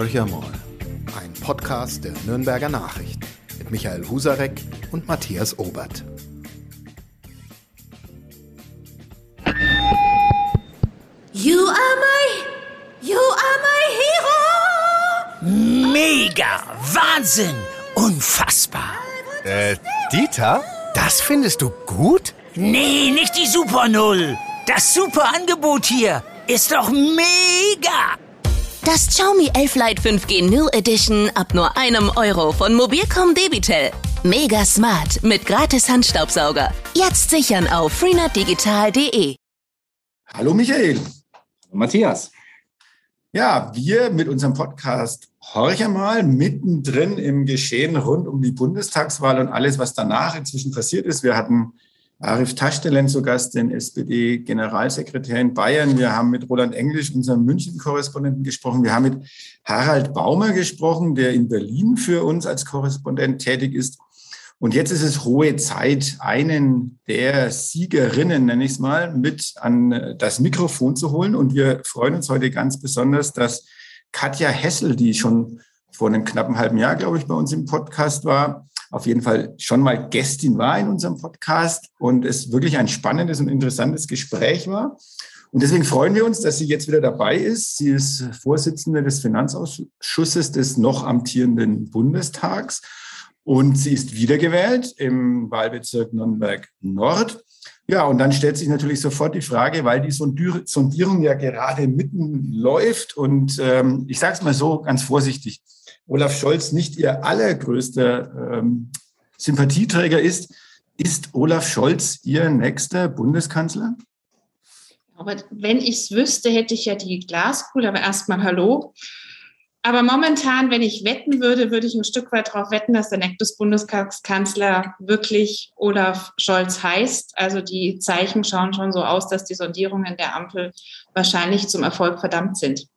Horcher mal, ein Podcast der Nürnberger Nachrichten mit Michael Husarek und Matthias Obert. You are my, you are my hero. Mega, Wahnsinn, unfassbar. Äh, Dieter, das findest du gut? Nee, nicht die Super Null. Das super Angebot hier ist doch mega. Das Xiaomi 11 Lite 5G New Edition ab nur einem Euro von Mobilcom Debitel. Mega smart mit gratis Handstaubsauger. Jetzt sichern auf freenetdigital.de. Hallo Michael. Matthias. Ja, wir mit unserem Podcast Horch einmal mittendrin im Geschehen rund um die Bundestagswahl und alles, was danach inzwischen passiert ist. Wir hatten Arif Taschdelen zu Gast, den SPD-Generalsekretär in Bayern. Wir haben mit Roland Englisch, unserem München-Korrespondenten, gesprochen. Wir haben mit Harald Baumer gesprochen, der in Berlin für uns als Korrespondent tätig ist. Und jetzt ist es hohe Zeit, einen der Siegerinnen, nenne ich es mal, mit an das Mikrofon zu holen. Und wir freuen uns heute ganz besonders, dass Katja Hessel, die schon vor einem knappen halben Jahr, glaube ich, bei uns im Podcast war, auf jeden Fall schon mal Gästin war in unserem Podcast und es wirklich ein spannendes und interessantes Gespräch war. Und deswegen freuen wir uns, dass sie jetzt wieder dabei ist. Sie ist Vorsitzende des Finanzausschusses des noch amtierenden Bundestags und sie ist wiedergewählt im Wahlbezirk Nürnberg Nord. Ja, und dann stellt sich natürlich sofort die Frage, weil die Sondierung ja gerade mitten läuft und ähm, ich sage es mal so ganz vorsichtig, Olaf Scholz nicht ihr allergrößter ähm, Sympathieträger ist, ist Olaf Scholz ihr nächster Bundeskanzler? Aber wenn ich es wüsste, hätte ich ja die Glaskugel, aber erstmal Hallo. Aber momentan, wenn ich wetten würde, würde ich ein Stück weit darauf wetten, dass der nächste Bundeskanzler wirklich Olaf Scholz heißt. Also die Zeichen schauen schon so aus, dass die Sondierungen der Ampel wahrscheinlich zum Erfolg verdammt sind.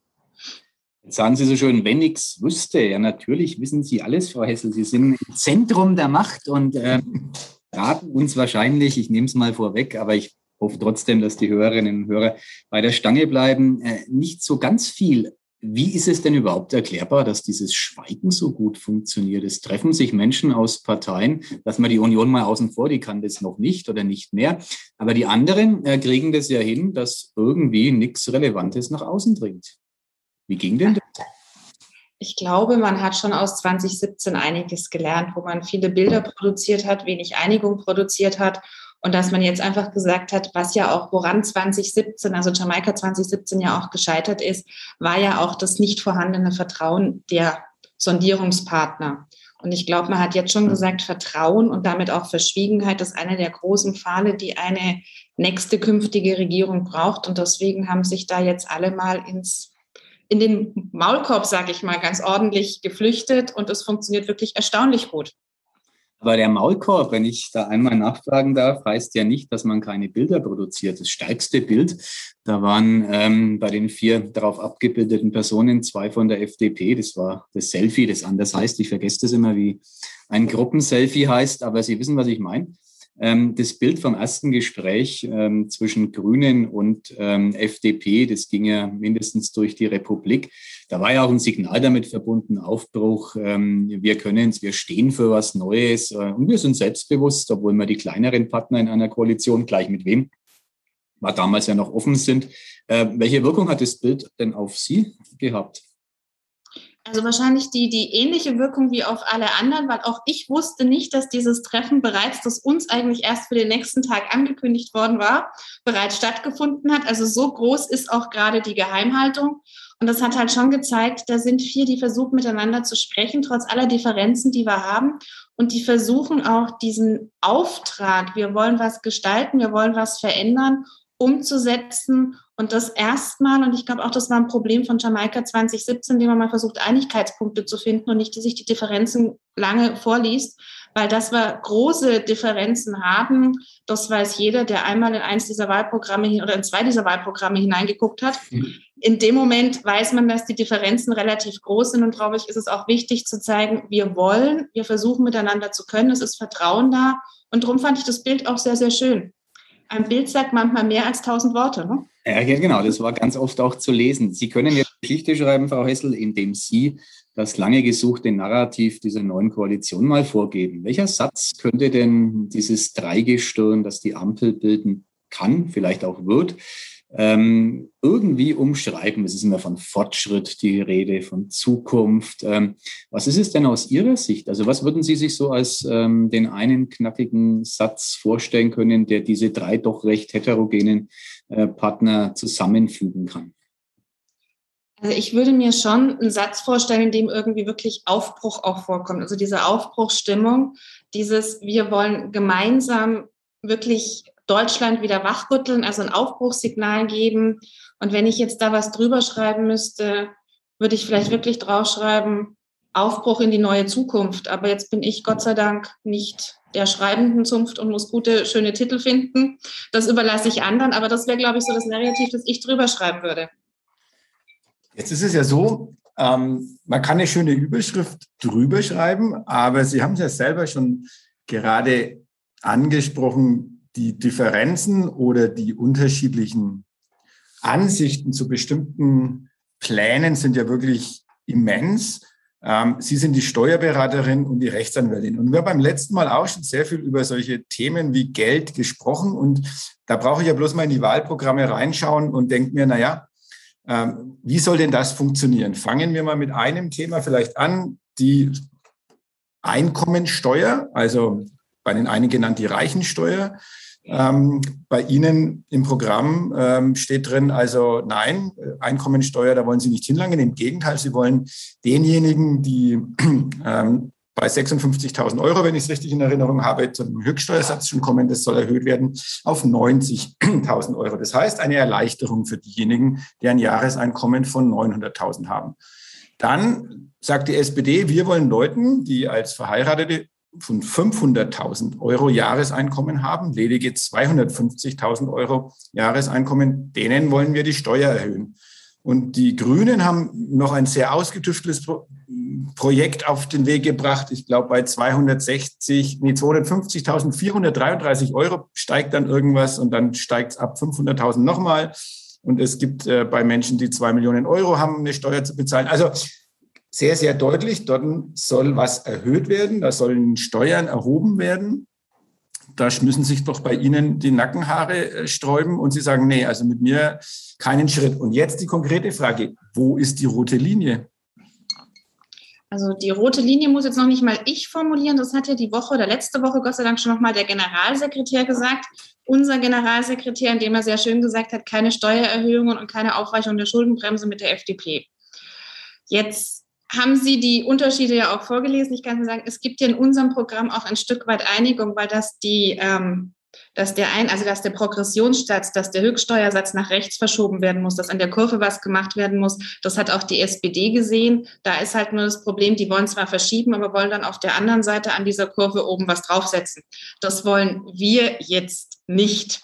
Jetzt sagen Sie so schön, wenn nichts wüsste. Ja, natürlich wissen Sie alles, Frau Hessel. Sie sind im Zentrum der Macht und äh, raten uns wahrscheinlich, ich nehme es mal vorweg, aber ich hoffe trotzdem, dass die Hörerinnen und Hörer bei der Stange bleiben, äh, nicht so ganz viel. Wie ist es denn überhaupt erklärbar, dass dieses Schweigen so gut funktioniert? Es treffen sich Menschen aus Parteien, lassen wir die Union mal außen vor, die kann das noch nicht oder nicht mehr. Aber die anderen äh, kriegen das ja hin, dass irgendwie nichts Relevantes nach außen dringt. Wie ging denn das? Ich glaube, man hat schon aus 2017 einiges gelernt, wo man viele Bilder produziert hat, wenig Einigung produziert hat und dass man jetzt einfach gesagt hat, was ja auch woran 2017, also Jamaika 2017 ja auch gescheitert ist, war ja auch das nicht vorhandene Vertrauen der Sondierungspartner. Und ich glaube, man hat jetzt schon gesagt, Vertrauen und damit auch Verschwiegenheit ist eine der großen Pfade, die eine nächste künftige Regierung braucht. Und deswegen haben sich da jetzt alle mal ins in den Maulkorb, sage ich mal, ganz ordentlich geflüchtet und es funktioniert wirklich erstaunlich gut. Aber der Maulkorb, wenn ich da einmal nachfragen darf, heißt ja nicht, dass man keine Bilder produziert. Das stärkste Bild, da waren ähm, bei den vier darauf abgebildeten Personen zwei von der FDP. Das war das Selfie, das anders heißt. Ich vergesse das immer, wie ein Gruppenselfie heißt, aber Sie wissen, was ich meine. Ähm, das Bild vom ersten Gespräch ähm, zwischen Grünen und ähm, FDP, das ging ja mindestens durch die Republik. Da war ja auch ein Signal damit verbunden, Aufbruch, wir können es, wir stehen für was Neues äh, und wir sind selbstbewusst, obwohl wir die kleineren Partner in einer Koalition, gleich mit wem, war damals ja noch offen sind. Äh, welche Wirkung hat das Bild denn auf Sie gehabt? Also wahrscheinlich die, die ähnliche Wirkung wie auf alle anderen, weil auch ich wusste nicht, dass dieses Treffen bereits, das uns eigentlich erst für den nächsten Tag angekündigt worden war, bereits stattgefunden hat. Also so groß ist auch gerade die Geheimhaltung. Und das hat halt schon gezeigt, da sind vier, die versuchen miteinander zu sprechen, trotz aller Differenzen, die wir haben. Und die versuchen auch diesen Auftrag, wir wollen was gestalten, wir wollen was verändern, umzusetzen und das erstmal, und ich glaube auch, das war ein Problem von Jamaika 2017, indem man mal versucht, Einigkeitspunkte zu finden und nicht, die sich die Differenzen lange vorliest, weil das wir große Differenzen haben. Das weiß jeder, der einmal in eins dieser Wahlprogramme oder in zwei dieser Wahlprogramme hineingeguckt hat. Mhm. In dem Moment weiß man, dass die Differenzen relativ groß sind und glaube ich, ist es auch wichtig zu zeigen, wir wollen, wir versuchen miteinander zu können, es ist Vertrauen da und darum fand ich das Bild auch sehr, sehr schön. Ein Bild sagt manchmal mehr als tausend Worte. Ne? Ja, genau, das war ganz oft auch zu lesen. Sie können jetzt Geschichte schreiben, Frau Hessel, indem Sie das lange gesuchte Narrativ dieser neuen Koalition mal vorgeben. Welcher Satz könnte denn dieses Dreigestirn, das die Ampel bilden kann, vielleicht auch wird, ähm, irgendwie umschreiben. Es ist immer von Fortschritt die Rede, von Zukunft. Ähm, was ist es denn aus Ihrer Sicht? Also was würden Sie sich so als ähm, den einen knackigen Satz vorstellen können, der diese drei doch recht heterogenen äh, Partner zusammenfügen kann? Also ich würde mir schon einen Satz vorstellen, in dem irgendwie wirklich Aufbruch auch vorkommt. Also diese Aufbruchsstimmung, dieses wir wollen gemeinsam wirklich Deutschland wieder wachrütteln, also ein Aufbruchssignal geben. Und wenn ich jetzt da was drüber schreiben müsste, würde ich vielleicht wirklich draufschreiben, Aufbruch in die neue Zukunft. Aber jetzt bin ich Gott sei Dank nicht der schreibenden Zunft und muss gute, schöne Titel finden. Das überlasse ich anderen. Aber das wäre, glaube ich, so das Narrativ, das ich drüber schreiben würde. Jetzt ist es ja so, ähm, man kann eine schöne Überschrift drüber schreiben, aber Sie haben es ja selber schon gerade angesprochen, die Differenzen oder die unterschiedlichen Ansichten zu bestimmten Plänen sind ja wirklich immens. Ähm, Sie sind die Steuerberaterin und die Rechtsanwältin. Und wir haben beim letzten Mal auch schon sehr viel über solche Themen wie Geld gesprochen. Und da brauche ich ja bloß mal in die Wahlprogramme reinschauen und denke mir, naja, ähm, wie soll denn das funktionieren? Fangen wir mal mit einem Thema vielleicht an, die Einkommensteuer, also bei den einen genannt die Reichensteuer. Ähm, bei Ihnen im Programm ähm, steht drin, also nein, Einkommensteuer, da wollen Sie nicht hinlangen. Im Gegenteil, Sie wollen denjenigen, die ähm, bei 56.000 Euro, wenn ich es richtig in Erinnerung habe, zum Höchststeuersatz schon kommen, das soll erhöht werden auf 90.000 Euro. Das heißt, eine Erleichterung für diejenigen, die ein Jahreseinkommen von 900.000 haben. Dann sagt die SPD, wir wollen Leuten, die als Verheiratete von 500.000 Euro Jahreseinkommen haben, ledige 250.000 Euro Jahreseinkommen, denen wollen wir die Steuer erhöhen. Und die Grünen haben noch ein sehr ausgetüfteltes Projekt auf den Weg gebracht. Ich glaube, bei 260, nee, 250.433 Euro steigt dann irgendwas und dann steigt es ab 500.000 nochmal. Und es gibt äh, bei Menschen, die zwei Millionen Euro haben, eine Steuer zu bezahlen. Also sehr, sehr deutlich, dort soll was erhöht werden, da sollen Steuern erhoben werden. Da müssen sich doch bei Ihnen die Nackenhaare äh, sträuben und Sie sagen, nee, also mit mir keinen Schritt. Und jetzt die konkrete Frage, wo ist die rote Linie? Also die rote Linie muss jetzt noch nicht mal ich formulieren. Das hat ja die Woche oder letzte Woche Gott sei Dank schon noch mal der Generalsekretär gesagt. Unser Generalsekretär, indem er sehr schön gesagt hat, keine Steuererhöhungen und keine Aufweichung der Schuldenbremse mit der FDP. Jetzt haben Sie die Unterschiede ja auch vorgelesen. Ich kann nur sagen, es gibt ja in unserem Programm auch ein Stück weit Einigung, weil das die, ähm, dass der ein, also dass der Progressionssatz, dass der Höchststeuersatz nach rechts verschoben werden muss, dass an der Kurve was gemacht werden muss. Das hat auch die SPD gesehen. Da ist halt nur das Problem, die wollen zwar verschieben, aber wollen dann auf der anderen Seite an dieser Kurve oben was draufsetzen. Das wollen wir jetzt nicht.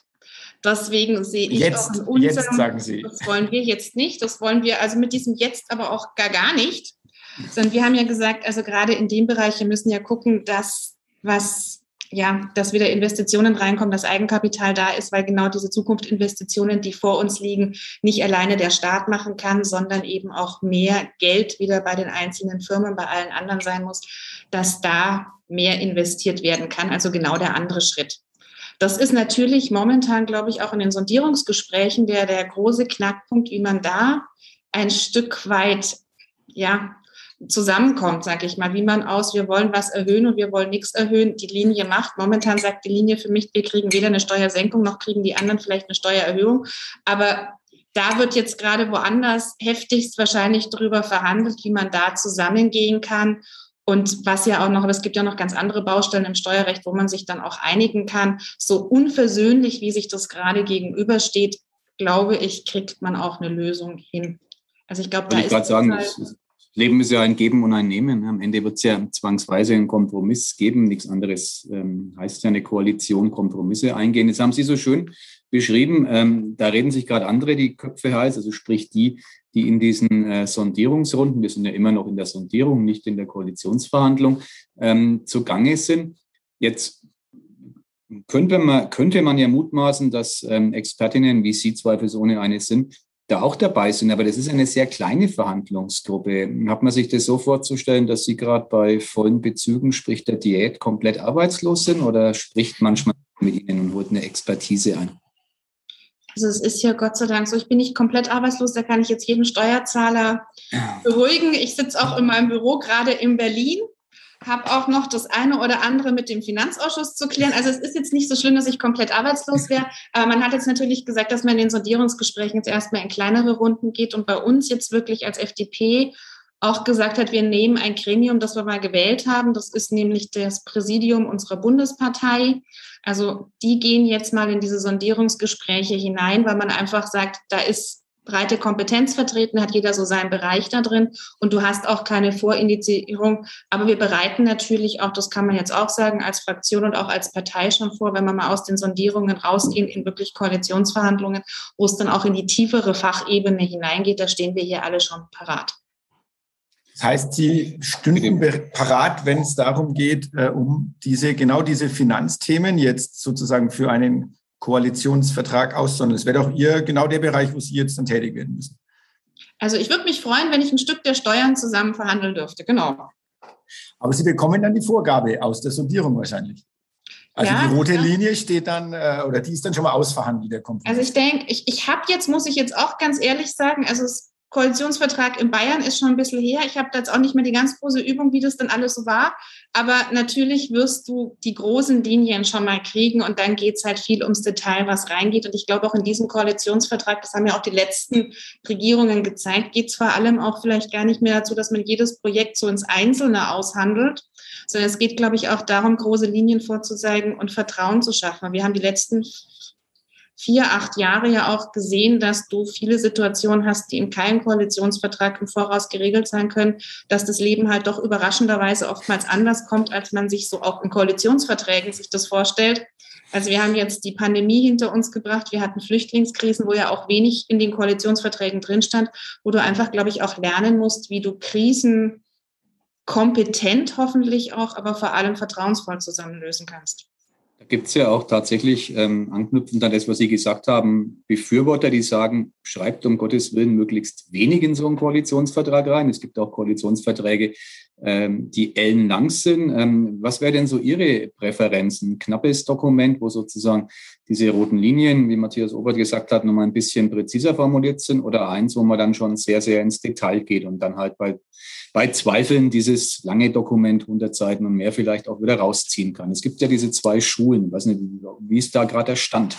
Deswegen sehe ich jetzt, auch in unserem, jetzt sagen Sie. das wollen wir jetzt nicht. Das wollen wir also mit diesem jetzt aber auch gar, gar nicht. Sondern wir haben ja gesagt, also gerade in dem Bereich, wir müssen ja gucken, dass was ja, dass wieder Investitionen reinkommen, dass Eigenkapital da ist, weil genau diese Zukunftsinvestitionen, die vor uns liegen, nicht alleine der Staat machen kann, sondern eben auch mehr Geld wieder bei den einzelnen Firmen, bei allen anderen sein muss, dass da mehr investiert werden kann. Also genau der andere Schritt. Das ist natürlich momentan, glaube ich, auch in den Sondierungsgesprächen der, der große Knackpunkt, wie man da ein Stück weit ja, zusammenkommt, sage ich mal, wie man aus, wir wollen was erhöhen und wir wollen nichts erhöhen, die Linie macht. Momentan sagt die Linie für mich, wir kriegen weder eine Steuersenkung noch kriegen die anderen vielleicht eine Steuererhöhung. Aber da wird jetzt gerade woanders heftigst wahrscheinlich darüber verhandelt, wie man da zusammengehen kann. Und was ja auch noch, es gibt ja noch ganz andere Baustellen im Steuerrecht, wo man sich dann auch einigen kann. So unversöhnlich, wie sich das gerade gegenübersteht, glaube ich, kriegt man auch eine Lösung hin. Also ich glaube, da ist sagen, halt Leben ist ja ein Geben und ein Nehmen. Am Ende wird es ja zwangsweise einen Kompromiss geben. Nichts anderes ähm, heißt ja eine Koalition, Kompromisse eingehen. Das haben Sie so schön beschrieben. Ähm, da reden sich gerade andere die Köpfe heiß, also sprich die, die in diesen äh, Sondierungsrunden, wir sind ja immer noch in der Sondierung, nicht in der Koalitionsverhandlung, ähm, zugange sind. Jetzt könnte man, könnte man ja mutmaßen, dass ähm, Expertinnen, wie Sie zweifelsohne eine sind, da auch dabei sind. Aber das ist eine sehr kleine Verhandlungsgruppe. Hat man sich das so vorzustellen, dass Sie gerade bei vollen Bezügen, sprich der Diät, komplett arbeitslos sind oder spricht manchmal mit Ihnen und holt eine Expertise ein? Also es ist ja Gott sei Dank so, ich bin nicht komplett arbeitslos, da kann ich jetzt jeden Steuerzahler beruhigen. Ich sitze auch in meinem Büro gerade in Berlin habe auch noch das eine oder andere mit dem Finanzausschuss zu klären. Also es ist jetzt nicht so schlimm, dass ich komplett arbeitslos wäre. Aber man hat jetzt natürlich gesagt, dass man in den Sondierungsgesprächen jetzt erstmal in kleinere Runden geht und bei uns jetzt wirklich als FDP auch gesagt hat, wir nehmen ein Gremium, das wir mal gewählt haben. Das ist nämlich das Präsidium unserer Bundespartei. Also die gehen jetzt mal in diese Sondierungsgespräche hinein, weil man einfach sagt, da ist breite Kompetenz vertreten, hat jeder so seinen Bereich da drin und du hast auch keine Vorindizierung. Aber wir bereiten natürlich auch, das kann man jetzt auch sagen, als Fraktion und auch als Partei schon vor, wenn wir mal aus den Sondierungen rausgehen in wirklich Koalitionsverhandlungen, wo es dann auch in die tiefere Fachebene hineingeht, da stehen wir hier alle schon parat. Das heißt, Sie stünden parat, wenn es darum geht, äh, um diese, genau diese Finanzthemen jetzt sozusagen für einen Koalitionsvertrag aus, sondern es wäre doch Ihr genau der Bereich, wo Sie jetzt dann tätig werden müssen. Also ich würde mich freuen, wenn ich ein Stück der Steuern zusammen verhandeln dürfte, genau. Aber Sie bekommen dann die Vorgabe aus der Sondierung wahrscheinlich. Also ja, die rote ja. Linie steht dann, äh, oder die ist dann schon mal ausverhandelt, der Kompromiss. Also ich denke, ich, ich habe jetzt, muss ich jetzt auch ganz ehrlich sagen, also es Koalitionsvertrag in Bayern ist schon ein bisschen her. Ich habe da jetzt auch nicht mehr die ganz große Übung, wie das dann alles so war. Aber natürlich wirst du die großen Linien schon mal kriegen und dann geht es halt viel ums Detail, was reingeht. Und ich glaube auch in diesem Koalitionsvertrag, das haben ja auch die letzten Regierungen gezeigt, geht es vor allem auch vielleicht gar nicht mehr dazu, dass man jedes Projekt so ins Einzelne aushandelt, sondern es geht, glaube ich, auch darum, große Linien vorzuzeigen und Vertrauen zu schaffen. Wir haben die letzten vier, acht Jahre ja auch gesehen, dass du viele Situationen hast, die in keinem Koalitionsvertrag im Voraus geregelt sein können, dass das Leben halt doch überraschenderweise oftmals anders kommt, als man sich so auch in Koalitionsverträgen sich das vorstellt. Also wir haben jetzt die Pandemie hinter uns gebracht. Wir hatten Flüchtlingskrisen, wo ja auch wenig in den Koalitionsverträgen drin stand, wo du einfach, glaube ich, auch lernen musst, wie du Krisen kompetent hoffentlich auch, aber vor allem vertrauensvoll zusammenlösen kannst gibt es ja auch tatsächlich, ähm, anknüpfend an das, was Sie gesagt haben, Befürworter, die sagen, schreibt um Gottes Willen möglichst wenig in so einen Koalitionsvertrag rein. Es gibt auch Koalitionsverträge, ähm, die ellenlang sind. Ähm, was wäre denn so Ihre Präferenzen? Ein knappes Dokument, wo sozusagen diese roten Linien, wie Matthias Obert gesagt hat, nochmal ein bisschen präziser formuliert sind oder eins, wo man dann schon sehr, sehr ins Detail geht und dann halt bei bei Zweifeln dieses lange Dokument 100 Seiten und mehr vielleicht auch wieder rausziehen kann. Es gibt ja diese zwei Schulen. Was nicht, wie ist da gerade der Stand?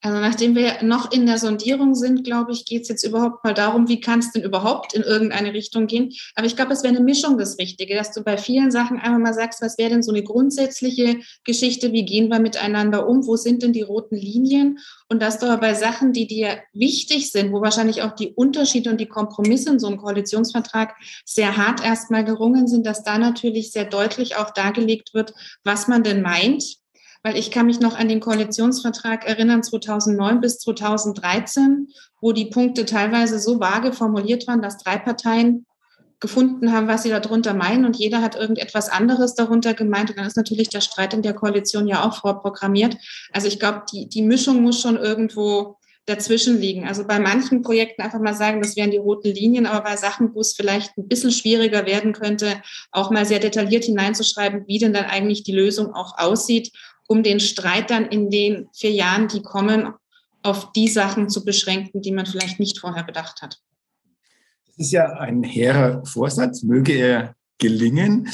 Also nachdem wir noch in der Sondierung sind, glaube ich, geht es jetzt überhaupt mal darum, wie kann es denn überhaupt in irgendeine Richtung gehen. Aber ich glaube, es wäre eine Mischung das Richtige, dass du bei vielen Sachen einfach mal sagst, was wäre denn so eine grundsätzliche Geschichte, wie gehen wir miteinander um, wo sind denn die roten Linien und dass du aber bei Sachen, die dir wichtig sind, wo wahrscheinlich auch die Unterschiede und die Kompromisse in so einem Koalitionsvertrag sehr hart erstmal gerungen sind, dass da natürlich sehr deutlich auch dargelegt wird, was man denn meint weil ich kann mich noch an den Koalitionsvertrag erinnern, 2009 bis 2013, wo die Punkte teilweise so vage formuliert waren, dass drei Parteien gefunden haben, was sie darunter meinen und jeder hat irgendetwas anderes darunter gemeint und dann ist natürlich der Streit in der Koalition ja auch vorprogrammiert. Also ich glaube, die, die Mischung muss schon irgendwo dazwischen liegen. Also bei manchen Projekten einfach mal sagen, das wären die roten Linien, aber bei Sachen, wo es vielleicht ein bisschen schwieriger werden könnte, auch mal sehr detailliert hineinzuschreiben, wie denn dann eigentlich die Lösung auch aussieht um den Streit dann in den vier Jahren, die kommen, auf die Sachen zu beschränken, die man vielleicht nicht vorher bedacht hat. Das ist ja ein hehrer Vorsatz, möge er gelingen.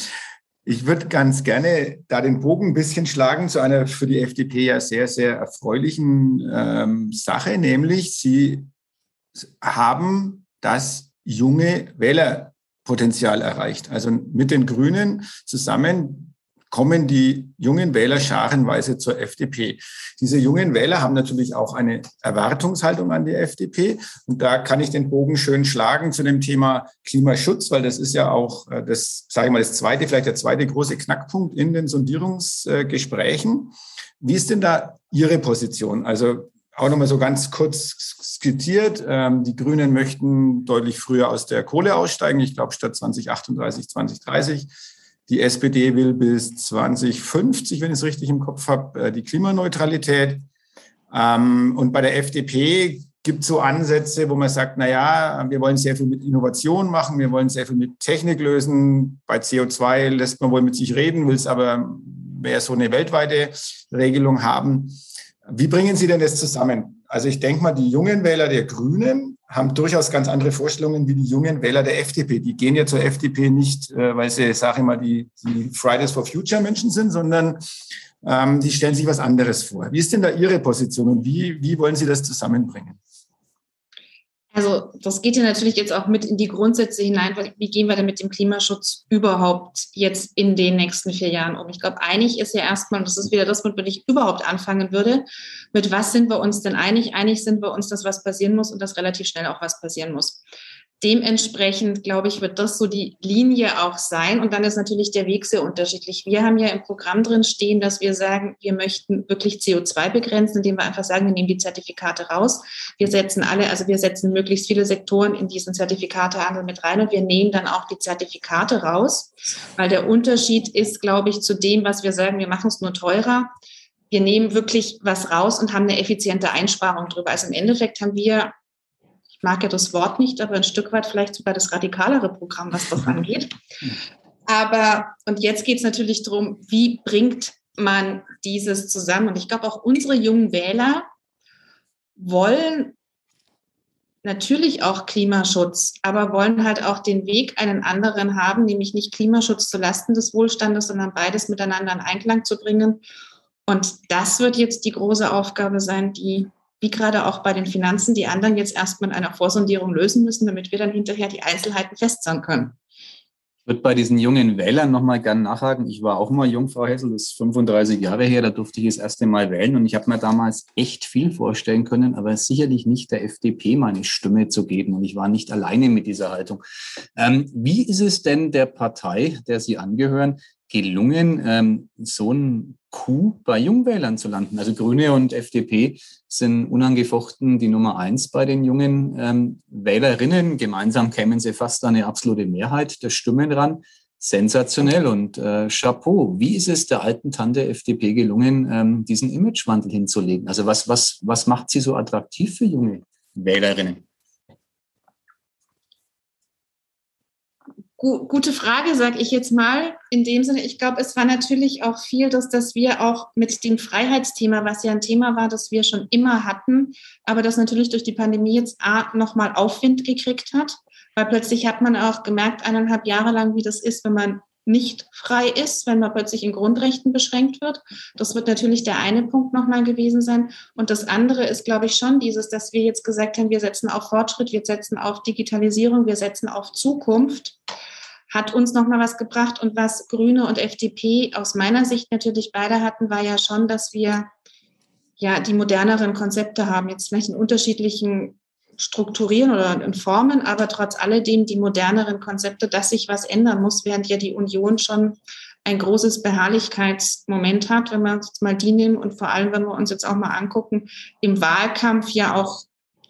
Ich würde ganz gerne da den Bogen ein bisschen schlagen zu einer für die FDP ja sehr, sehr erfreulichen ähm, Sache, nämlich Sie haben das junge Wählerpotenzial erreicht. Also mit den Grünen zusammen kommen die jungen Wähler scharenweise zur FDP. Diese jungen Wähler haben natürlich auch eine Erwartungshaltung an die FDP. Und da kann ich den Bogen schön schlagen zu dem Thema Klimaschutz, weil das ist ja auch äh, das, sage ich mal, das zweite, vielleicht der zweite große Knackpunkt in den Sondierungsgesprächen. Wie ist denn da Ihre Position? Also auch nochmal so ganz kurz skizziert. Ähm, die Grünen möchten deutlich früher aus der Kohle aussteigen. Ich glaube, statt 2038, 2030 Die SPD will bis 2050, wenn ich es richtig im Kopf habe, äh, die Klimaneutralität. Ähm, und bei der FDP gibt es so Ansätze, wo man sagt, na ja, wir wollen sehr viel mit Innovation machen, wir wollen sehr viel mit Technik lösen. Bei CO2 lässt man wohl mit sich reden, will es aber mehr so eine weltweite Regelung haben. Wie bringen Sie denn das zusammen? Also ich denke mal, die jungen Wähler der Grünen haben durchaus ganz andere Vorstellungen wie die jungen Wähler der FDP. Die gehen ja zur FDP nicht, äh, weil sie, sage ich mal, die, die Fridays for Future Menschen sind, sondern ähm, die stellen sich was anderes vor. Wie ist denn da Ihre Position und wie, wie wollen Sie das zusammenbringen? Also das geht ja natürlich jetzt auch mit in die Grundsätze hinein. Wie gehen wir denn mit dem Klimaschutz überhaupt jetzt in den nächsten vier Jahren um? Ich glaube, einig ist ja erstmal, und das ist wieder das, womit ich überhaupt anfangen würde, mit was sind wir uns denn einig? Einig sind wir uns, dass was passieren muss und dass relativ schnell auch was passieren muss dementsprechend, glaube ich, wird das so die Linie auch sein. Und dann ist natürlich der Weg sehr unterschiedlich. Wir haben ja im Programm drin stehen, dass wir sagen, wir möchten wirklich CO2 begrenzen, indem wir einfach sagen, wir nehmen die Zertifikate raus. Wir setzen alle, also wir setzen möglichst viele Sektoren in diesen Zertifikatehandel mit rein und wir nehmen dann auch die Zertifikate raus, weil der Unterschied ist, glaube ich, zu dem, was wir sagen, wir machen es nur teurer. Wir nehmen wirklich was raus und haben eine effiziente Einsparung drüber. Also im Endeffekt haben wir mag ja das Wort nicht, aber ein Stück weit vielleicht sogar das radikalere Programm, was das angeht. Aber, und jetzt geht es natürlich darum, wie bringt man dieses zusammen? Und ich glaube, auch unsere jungen Wähler wollen natürlich auch Klimaschutz, aber wollen halt auch den Weg einen anderen haben, nämlich nicht Klimaschutz zu Lasten des Wohlstandes, sondern beides miteinander in Einklang zu bringen. Und das wird jetzt die große Aufgabe sein, die wie gerade auch bei den Finanzen, die anderen jetzt erstmal in einer Vorsondierung lösen müssen, damit wir dann hinterher die Einzelheiten festsagen können. Ich würde bei diesen jungen Wählern nochmal gerne nachhaken. Ich war auch mal jung, Frau Hessel, das ist 35 Jahre her, da durfte ich das erste Mal wählen und ich habe mir damals echt viel vorstellen können, aber sicherlich nicht der FDP meine Stimme zu geben und ich war nicht alleine mit dieser Haltung. Ähm, wie ist es denn der Partei, der Sie angehören, gelungen, ähm, so ein Coup bei Jungwählern zu landen. Also Grüne und FDP sind unangefochten die Nummer eins bei den jungen ähm, Wählerinnen. Gemeinsam kämen sie fast eine absolute Mehrheit der Stimmen ran. Sensationell und äh, Chapeau. Wie ist es der alten Tante FDP gelungen, ähm, diesen Imagewandel hinzulegen? Also was, was, was macht sie so attraktiv für junge Wählerinnen? Gute Frage, sage ich jetzt mal. In dem Sinne, ich glaube, es war natürlich auch viel, dass, dass wir auch mit dem Freiheitsthema, was ja ein Thema war, das wir schon immer hatten, aber das natürlich durch die Pandemie jetzt nochmal Aufwind gekriegt hat, weil plötzlich hat man auch gemerkt, eineinhalb Jahre lang, wie das ist, wenn man nicht frei ist, wenn man plötzlich in Grundrechten beschränkt wird. Das wird natürlich der eine Punkt nochmal gewesen sein. Und das andere ist, glaube ich, schon dieses, dass wir jetzt gesagt haben, wir setzen auf Fortschritt, wir setzen auf Digitalisierung, wir setzen auf Zukunft, hat uns nochmal was gebracht. Und was Grüne und FDP aus meiner Sicht natürlich beide hatten, war ja schon, dass wir ja die moderneren Konzepte haben, jetzt vielleicht in unterschiedlichen strukturieren oder in Formen, aber trotz alledem die moderneren Konzepte, dass sich was ändern muss, während ja die Union schon ein großes Beharrlichkeitsmoment hat, wenn wir uns mal die nehmen und vor allem, wenn wir uns jetzt auch mal angucken, im Wahlkampf ja auch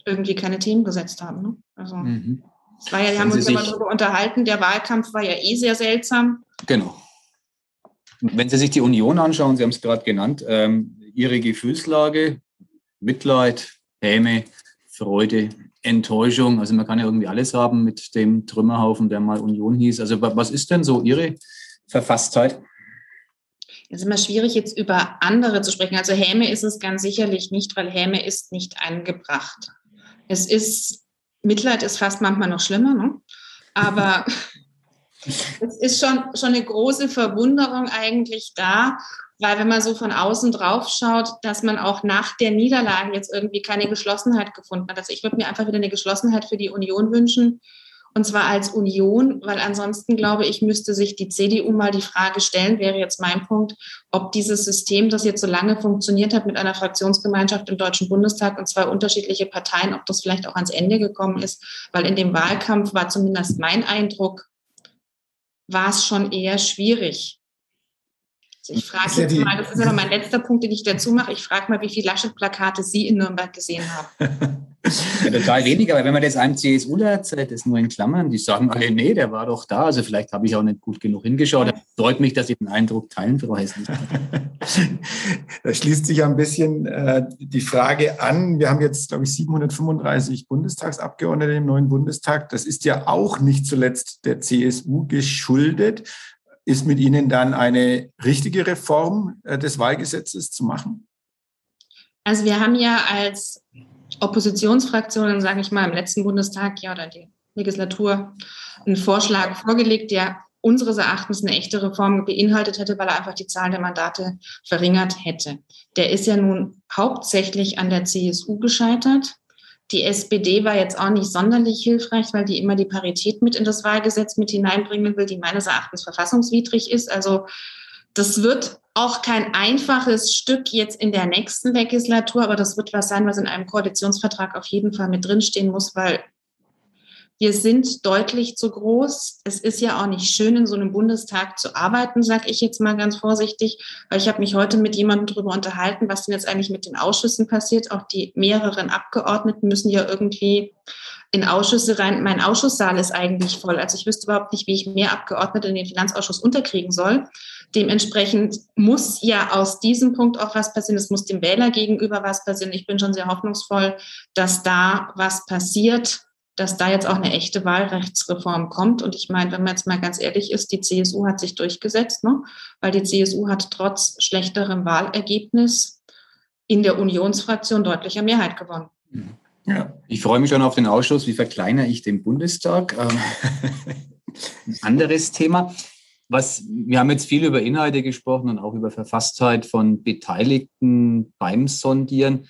irgendwie keine Themen gesetzt haben. Ne? Also mhm. Es war ja, wir haben uns ja mal darüber unterhalten, der Wahlkampf war ja eh sehr seltsam. Genau. Wenn Sie sich die Union anschauen, Sie haben es gerade genannt, ähm, Ihre Gefühlslage, Mitleid, Häme, Freude, Enttäuschung. Also man kann ja irgendwie alles haben mit dem Trümmerhaufen, der mal Union hieß. Also was ist denn so Ihre Verfasstheit? Es ist immer schwierig, jetzt über andere zu sprechen. Also Häme ist es ganz sicherlich nicht, weil Häme ist nicht angebracht. Es ist, Mitleid ist fast manchmal noch schlimmer, ne? aber es ist schon, schon eine große Verwunderung eigentlich da, weil wenn man so von außen drauf schaut, dass man auch nach der Niederlage jetzt irgendwie keine Geschlossenheit gefunden hat. Also ich würde mir einfach wieder eine Geschlossenheit für die Union wünschen. Und zwar als Union, weil ansonsten glaube ich, müsste sich die CDU mal die Frage stellen, wäre jetzt mein Punkt, ob dieses System, das jetzt so lange funktioniert hat mit einer Fraktionsgemeinschaft im Deutschen Bundestag und zwei unterschiedliche Parteien, ob das vielleicht auch ans Ende gekommen ist. Weil in dem Wahlkampf war zumindest mein Eindruck, war es schon eher schwierig. Also ich frage jetzt mal, das ist aber mein letzter Punkt, den ich dazu mache. Ich frage mal, wie viele Laschet-Plakate Sie in Nürnberg gesehen haben. Ja, total wenig, aber wenn man das einem CSUler erzählt, ist nur in Klammern, die sagen alle, nee, der war doch da, also vielleicht habe ich auch nicht gut genug hingeschaut. Das freut mich, dass Sie den Eindruck teilen, Frau Hessel. da schließt sich ein bisschen äh, die Frage an. Wir haben jetzt, glaube ich, 735 Bundestagsabgeordnete im neuen Bundestag. Das ist ja auch nicht zuletzt der CSU geschuldet. Ist mit Ihnen dann eine richtige Reform äh, des Wahlgesetzes zu machen? Also wir haben ja als Oppositionsfraktionen, sage ich mal, im letzten Bundestag ja oder die Legislatur einen Vorschlag vorgelegt, der unseres Erachtens eine echte Reform beinhaltet hätte, weil er einfach die Zahl der Mandate verringert hätte. Der ist ja nun hauptsächlich an der CSU gescheitert. Die SPD war jetzt auch nicht sonderlich hilfreich, weil die immer die Parität mit in das Wahlgesetz mit hineinbringen will, die meines Erachtens verfassungswidrig ist. Also das wird auch kein einfaches Stück jetzt in der nächsten Legislatur, aber das wird was sein, was in einem Koalitionsvertrag auf jeden Fall mit drinstehen muss, weil wir sind deutlich zu groß. Es ist ja auch nicht schön, in so einem Bundestag zu arbeiten, sage ich jetzt mal ganz vorsichtig, weil ich habe mich heute mit jemandem darüber unterhalten, was denn jetzt eigentlich mit den Ausschüssen passiert. Auch die mehreren Abgeordneten müssen ja irgendwie in Ausschüsse rein. Mein Ausschusssaal ist eigentlich voll. Also ich wüsste überhaupt nicht, wie ich mehr Abgeordnete in den Finanzausschuss unterkriegen soll. Dementsprechend muss ja aus diesem Punkt auch was passieren. Es muss dem Wähler gegenüber was passieren. Ich bin schon sehr hoffnungsvoll, dass da was passiert, dass da jetzt auch eine echte Wahlrechtsreform kommt. Und ich meine, wenn man jetzt mal ganz ehrlich ist, die CSU hat sich durchgesetzt, ne? weil die CSU hat trotz schlechterem Wahlergebnis in der Unionsfraktion deutlicher Mehrheit gewonnen. Ja. Ich freue mich schon auf den Ausschuss. Wie verkleinere ich den Bundestag? Ähm, ein anderes Thema was, wir haben jetzt viel über Inhalte gesprochen und auch über Verfasstheit von Beteiligten beim Sondieren.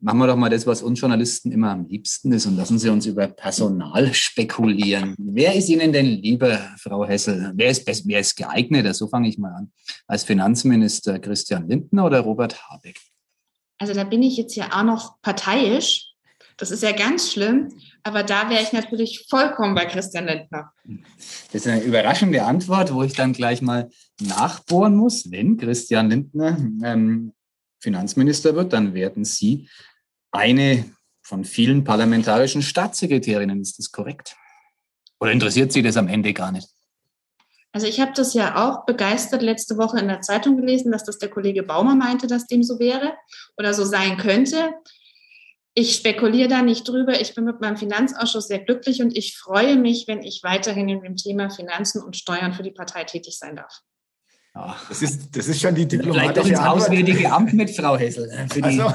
Machen wir doch mal das, was uns Journalisten immer am liebsten ist und lassen Sie uns über Personal spekulieren. Wer ist Ihnen denn lieber, Frau Hessel? Wer ist, wer ist geeigneter? So fange ich mal an. Als Finanzminister Christian Lindner oder Robert Habeck? Also da bin ich jetzt ja auch noch parteiisch. Das ist ja ganz schlimm. Aber da wäre ich natürlich vollkommen bei Christian Lindner. Das ist eine überraschende Antwort, wo ich dann gleich mal nachbohren muss. Wenn Christian Lindner ähm, Finanzminister wird, dann werden Sie eine von vielen parlamentarischen Staatssekretärinnen. Ist das korrekt? Oder interessiert Sie das am Ende gar nicht? Also ich habe das ja auch begeistert letzte Woche in der Zeitung gelesen, dass das der Kollege Baumer meinte, dass dem so wäre oder so sein könnte ich spekuliere da nicht drüber. Ich bin mit meinem Finanzausschuss sehr glücklich und ich freue mich, wenn ich weiterhin in dem Thema Finanzen und Steuern für die Partei tätig sein darf. Ach, das, ist, das ist schon die diplomatische Vielleicht doch ins Auswärtige Amt mit Frau Hessel. Für die, also.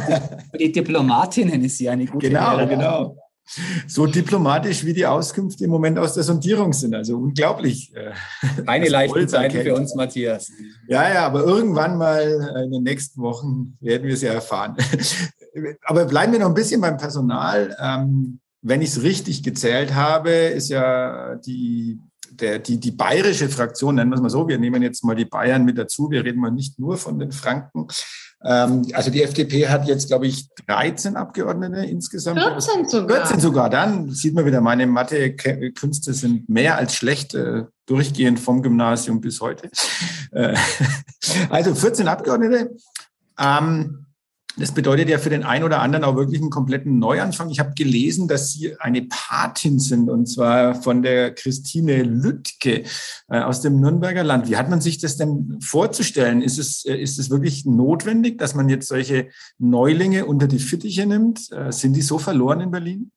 für die Diplomatinnen ist sie eine gute Genau, Lehrerin. genau. So diplomatisch wie die Auskünfte im Moment aus der Sondierung sind. Also unglaublich. Keine leichten Zeiten für uns, Matthias. Ja, ja, aber irgendwann mal in den nächsten Wochen werden wir es ja erfahren aber bleiben wir noch ein bisschen beim Personal. Ähm, wenn ich es richtig gezählt habe, ist ja die, der, die, die bayerische Fraktion, nennen wir es mal so, wir nehmen jetzt mal die Bayern mit dazu, wir reden mal nicht nur von den Franken. Ähm, also die FDP hat jetzt, glaube ich, 13 Abgeordnete insgesamt. 14 sogar. 14 sogar. Dann sieht man wieder, meine Mathe-Künste sind mehr als schlecht, äh, durchgehend vom Gymnasium bis heute. Äh, also 14 Abgeordnete. Ähm, das bedeutet ja für den einen oder anderen auch wirklich einen kompletten Neuanfang. Ich habe gelesen, dass Sie eine Patin sind, und zwar von der Christine Lüttke äh, aus dem Nürnberger Land. Wie hat man sich das denn vorzustellen? Ist es, äh, ist es wirklich notwendig, dass man jetzt solche Neulinge unter die Fittiche nimmt? Äh, sind die so verloren in Berlin?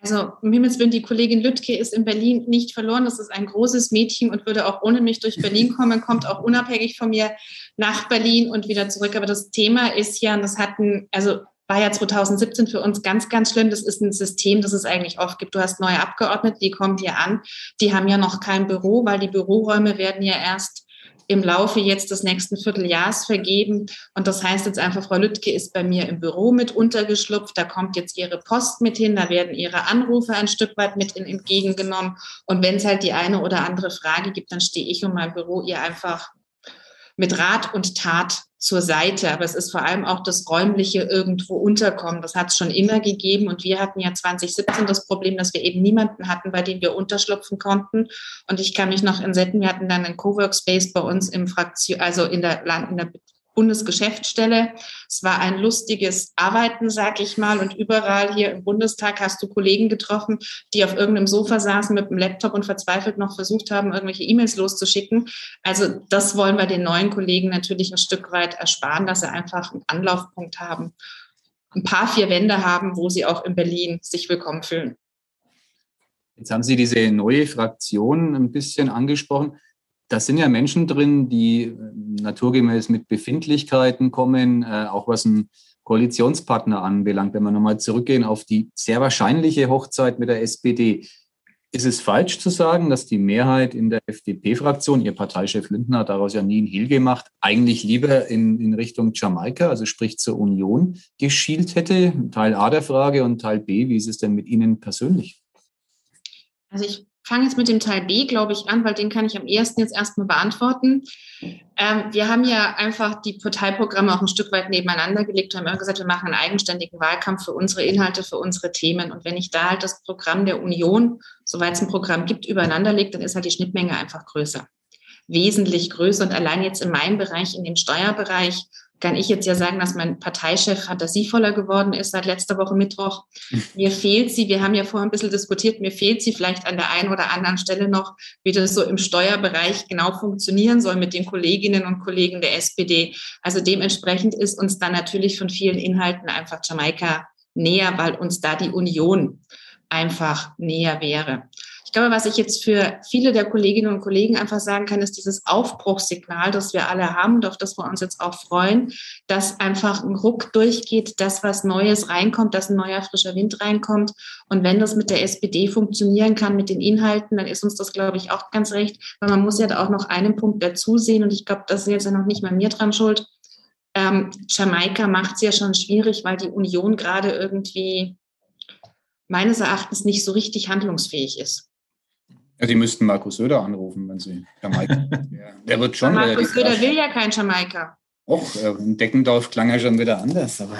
Also, um Himmels Willen, die Kollegin Lüttke ist in Berlin nicht verloren. Das ist ein großes Mädchen und würde auch ohne mich durch Berlin kommen, kommt auch unabhängig von mir nach Berlin und wieder zurück. Aber das Thema ist ja, und das hatten, also war ja 2017 für uns ganz, ganz schlimm. Das ist ein System, das es eigentlich oft gibt. Du hast neue Abgeordnete, die kommen hier an, die haben ja noch kein Büro, weil die Büroräume werden ja erst im Laufe jetzt des nächsten Vierteljahres vergeben. Und das heißt jetzt einfach, Frau Lüttke ist bei mir im Büro mit untergeschlupft. Da kommt jetzt ihre Post mit hin. Da werden ihre Anrufe ein Stück weit mit entgegengenommen. Und wenn es halt die eine oder andere Frage gibt, dann stehe ich und mein Büro ihr einfach mit Rat und Tat zur Seite. Aber es ist vor allem auch das räumliche irgendwo unterkommen. Das hat es schon immer gegeben. Und wir hatten ja 2017 das Problem, dass wir eben niemanden hatten, bei dem wir unterschlupfen konnten. Und ich kann mich noch entsetzen, wir hatten dann einen Coworkspace bei uns im Fraktion, also in der Land, in der Bundesgeschäftsstelle. Es war ein lustiges Arbeiten, sag ich mal. Und überall hier im Bundestag hast du Kollegen getroffen, die auf irgendeinem Sofa saßen mit dem Laptop und verzweifelt noch versucht haben, irgendwelche E-Mails loszuschicken. Also das wollen wir den neuen Kollegen natürlich ein Stück weit ersparen, dass sie einfach einen Anlaufpunkt haben, ein paar vier Wände haben, wo sie auch in Berlin sich willkommen fühlen. Jetzt haben Sie diese neue Fraktion ein bisschen angesprochen da sind ja Menschen drin, die äh, naturgemäß mit Befindlichkeiten kommen, äh, auch was ein Koalitionspartner anbelangt. Wenn wir nochmal zurückgehen auf die sehr wahrscheinliche Hochzeit mit der SPD. Ist es falsch zu sagen, dass die Mehrheit in der FDP-Fraktion, Ihr Parteichef Lindner hat daraus ja nie ein Hehl gemacht, eigentlich lieber in, in Richtung Jamaika, also sprich zur Union, geschielt hätte? Teil A der Frage und Teil B, wie ist es denn mit Ihnen persönlich? Also ich fange jetzt mit dem Teil B, glaube ich, an, weil den kann ich am ehesten jetzt erstmal beantworten. Ähm, wir haben ja einfach die Parteiprogramme auch ein Stück weit nebeneinander gelegt und haben immer gesagt, wir machen einen eigenständigen Wahlkampf für unsere Inhalte, für unsere Themen. Und wenn ich da halt das Programm der Union, soweit es ein Programm gibt, übereinander lege, dann ist halt die Schnittmenge einfach größer. Wesentlich größer. Und allein jetzt in meinem Bereich, in dem Steuerbereich, kann ich jetzt ja sagen, dass mein Parteichef fantasievoller geworden ist seit letzter Woche Mittwoch. Mir fehlt sie, wir haben ja vorhin ein bisschen diskutiert, mir fehlt sie vielleicht an der einen oder anderen Stelle noch, wie das so im Steuerbereich genau funktionieren soll mit den Kolleginnen und Kollegen der SPD. Also dementsprechend ist uns dann natürlich von vielen Inhalten einfach Jamaika näher, weil uns da die Union einfach näher wäre. Ich glaube, was ich jetzt für viele der Kolleginnen und Kollegen einfach sagen kann, ist dieses Aufbruchssignal, das wir alle haben und auf das wir uns jetzt auch freuen, dass einfach ein Ruck durchgeht, dass was Neues reinkommt, dass ein neuer frischer Wind reinkommt. Und wenn das mit der SPD funktionieren kann, mit den Inhalten, dann ist uns das, glaube ich, auch ganz recht, weil man muss ja da auch noch einen Punkt dazu sehen und ich glaube, das ist jetzt ja noch nicht mal mir dran schuld. Ähm, Jamaika macht es ja schon schwierig, weil die Union gerade irgendwie meines Erachtens nicht so richtig handlungsfähig ist. Ja, die müssten Markus Söder anrufen, wenn sie Jamaika. ja. Der wird schon. Markus Söder will ja kein Jamaika. Och, in Deckendorf klang er schon wieder anders, aber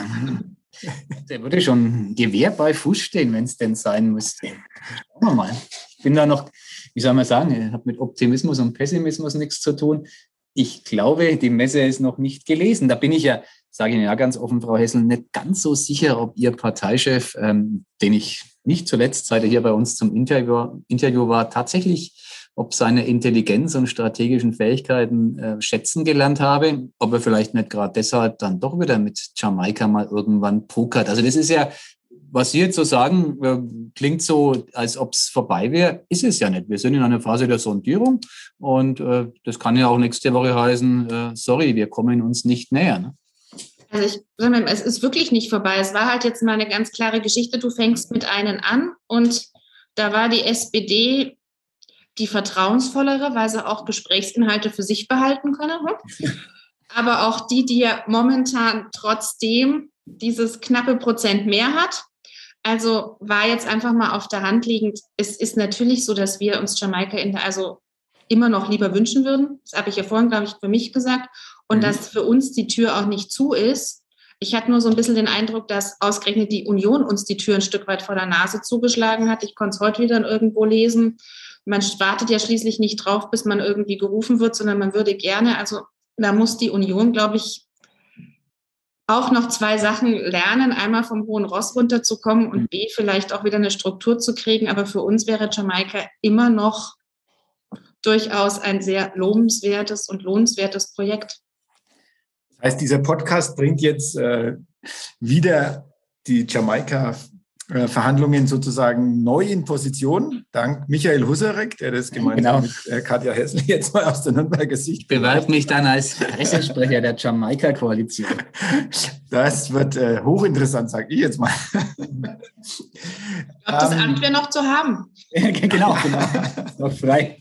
der würde schon Gewehr bei Fuß stehen, wenn es denn sein müsste. Schauen wir mal. Ich bin da noch, wie soll man sagen, ich habe mit Optimismus und Pessimismus nichts zu tun. Ich glaube, die Messe ist noch nicht gelesen. Da bin ich ja, sage ich Ihnen ja ganz offen, Frau Hessel, nicht ganz so sicher, ob Ihr Parteichef, ähm, den ich nicht zuletzt, seit er hier bei uns zum Interview, Interview war, tatsächlich ob seine Intelligenz und strategischen Fähigkeiten äh, schätzen gelernt habe, ob er vielleicht nicht gerade deshalb dann doch wieder mit Jamaika mal irgendwann pokert. Also das ist ja, was Sie jetzt so sagen, äh, klingt so, als ob es vorbei wäre. Ist es ja nicht. Wir sind in einer Phase der Sondierung und äh, das kann ja auch nächste Woche heißen, äh, sorry, wir kommen uns nicht näher. Ne? Also ich es ist wirklich nicht vorbei. Es war halt jetzt mal eine ganz klare Geschichte. Du fängst mit einem an und da war die SPD die vertrauensvollere, weil sie auch Gesprächsinhalte für sich behalten können. Aber auch die, die ja momentan trotzdem dieses knappe Prozent mehr hat. Also war jetzt einfach mal auf der Hand liegend. Es ist natürlich so, dass wir uns Jamaika in also immer noch lieber wünschen würden. Das habe ich ja vorhin, glaube ich, für mich gesagt und mhm. dass für uns die Tür auch nicht zu ist. Ich hatte nur so ein bisschen den Eindruck, dass ausgerechnet die Union uns die Tür ein Stück weit vor der Nase zugeschlagen hat. Ich konnte es heute wieder irgendwo lesen. Man wartet ja schließlich nicht drauf, bis man irgendwie gerufen wird, sondern man würde gerne, also da muss die Union, glaube ich, auch noch zwei Sachen lernen. Einmal vom hohen Ross runterzukommen und mhm. B, vielleicht auch wieder eine Struktur zu kriegen. Aber für uns wäre Jamaika immer noch durchaus ein sehr lobenswertes und lohnenswertes Projekt. Das heißt, dieser Podcast bringt jetzt äh, wieder die Jamaika-Verhandlungen sozusagen neu in Position, dank Michael Husarek, der das gemeinsam genau. mit äh, Katja Hessel jetzt mal aus der Nürnberger Sicht. Ich bewerbe mich dann als Pressesprecher der Jamaika-Koalition. Das wird äh, hochinteressant, sage ich jetzt mal. Ich glaube, das ähm, Amt wäre noch zu haben. genau, genau. Noch frei.